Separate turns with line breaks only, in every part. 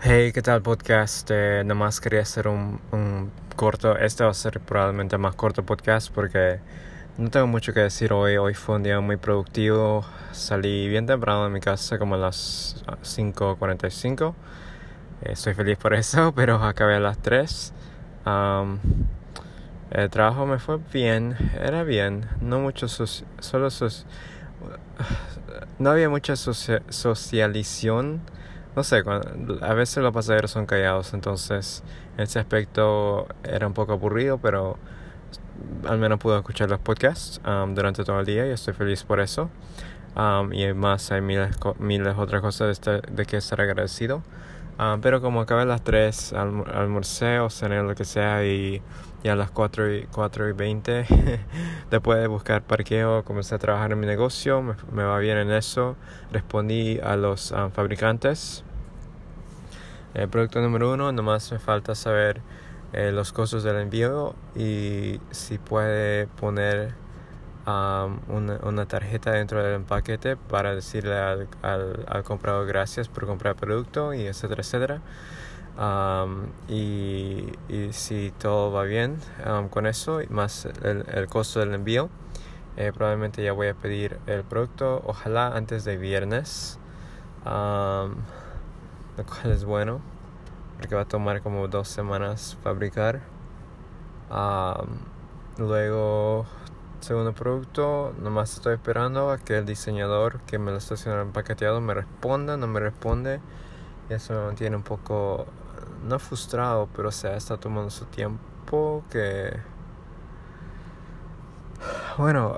Hey, ¿qué tal podcast? Eh, nomás quería hacer un, corto, este va a ser probablemente el más corto podcast porque no tengo mucho que decir hoy. Hoy fue un día muy productivo. Salí bien temprano de mi casa, como a las 5.45. Eh, estoy feliz por eso, pero acabé a las 3. Um, el trabajo me fue bien, era bien, no mucho, solo no había mucha socialización no sé, a veces los pasajeros son callados, entonces en ese aspecto era un poco aburrido, pero al menos pude escuchar los podcasts um, durante todo el día y estoy feliz por eso. Um, y además hay miles, miles otras cosas de, este, de que estar agradecido. Um, pero como acabé a las 3, almorcé o cené lo que sea y, y a las 4 y, 4 y 20, después de buscar parqueo, comencé a trabajar en mi negocio, me, me va bien en eso. Respondí a los fabricantes el producto número uno, nomás me falta saber eh, los costos del envío y si puede poner um, una, tarjeta dentro del paquete para decirle al, al, comprador gracias por comprar el producto y etcétera, etcétera. Um, y, si todo va bien um, con eso, más el, costo del envío, eh, probablemente ya voy a pedir el producto, ojalá antes de viernes lo cual es bueno porque va a tomar como dos semanas fabricar. luego, segundo producto, nomás estoy esperando a que el diseñador que me lo está haciendo empaqueteado me responda, no me responde. Y eso me mantiene un poco, no frustrado, pero o sea, está tomando su tiempo que... Bueno,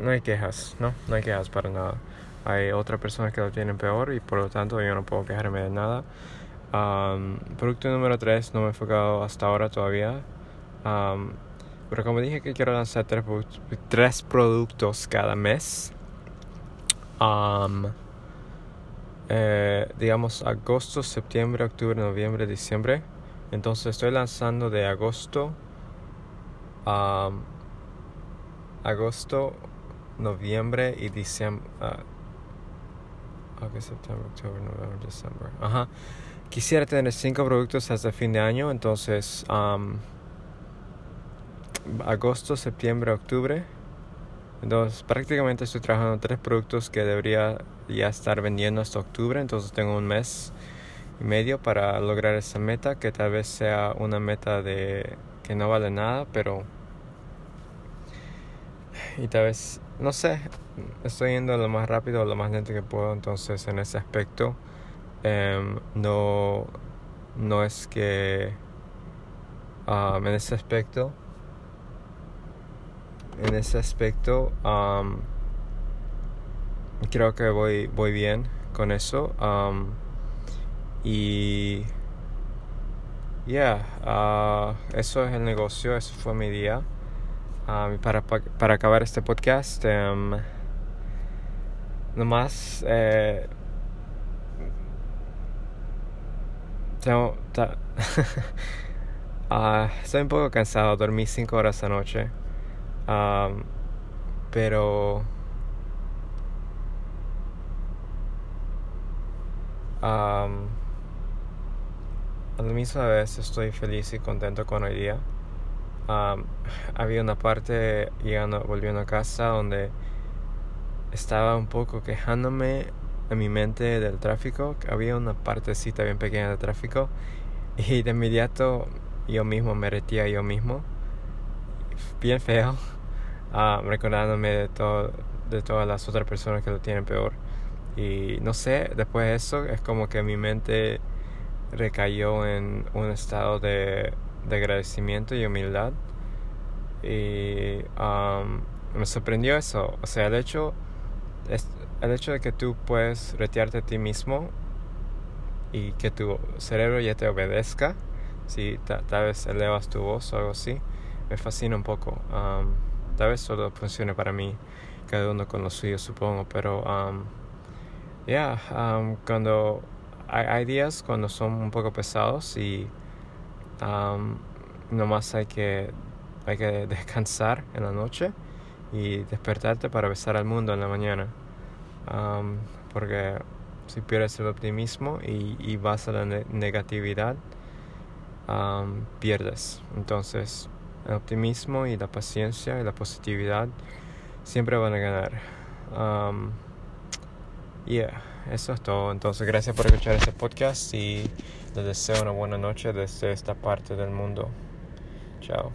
no hay quejas, ¿no? No hay quejas para nada. Hay otras personas que lo tienen peor y por lo tanto yo no puedo quejarme de nada. producto número 3 no me he enfocado hasta ahora todavía. Pero como dije que quiero lanzar tres, tres productos cada mes. Eh, digamos agosto, septiembre, octubre, noviembre, diciembre. Entonces estoy lanzando de agosto. agosto, noviembre y diciembre. Ah, August, September, October, November, December. Ajá. Quisiera tener cinco productos hasta fin de año, entonces agosto, septiembre, octubre. Entonces prácticamente estoy trabajando tres productos que debería ya estar vendiendo hasta octubre, entonces tengo un mes y medio para lograr esa meta, que tal vez sea una meta de que no vale nada, pero y tal vez, no sé, estoy yendo lo más rápido lo más lento que puedo, entonces en ese aspecto em, no, no es que um, en ese aspecto en ese aspecto um, creo que voy, voy bien con eso um, y yeah, eso es el negocio, eso fue mi día. Para, para, acabar este podcast, um, nomás eh, tengo, uh, estoy un poco cansado, dormí 5 horas anoche, um, pero um, a la misma vez estoy feliz y contento con hoy día había una parte llegando, volviendo a casa donde estaba un poco quejándome en mi mente del tráfico. Había una partecita bien pequeña de tráfico y de inmediato yo mismo me retía yo mismo. Bien feo. Recordándome de, todo, de todas las otras personas que lo tienen peor. Y no sé, después de eso es como que mi mente recayó en un estado de de agradecimiento y humildad. Y um, me sorprendió eso. O sea, el hecho, el hecho de que tú puedes retearte a ti mismo y que tu cerebro ya te obedezca, si tal vez elevas tu voz o algo así, me fascina un poco. Um, tal vez solo funcione para mí, cada uno con lo suyo, supongo, pero um, ya, yeah, cuando hay, días cuando son un poco pesados y Um, nomás hay que, hay que descansar en la noche y despertarte para besar al mundo en la mañana. porque si pierdes el optimismo y, vas a la negatividad, pierdes. Entonces, el optimismo y la paciencia y la positividad siempre van a ganar. Um, yeah, eso es todo. Entonces, gracias por escuchar este podcast y les deseo una buena noche desde esta parte del mundo. Chao.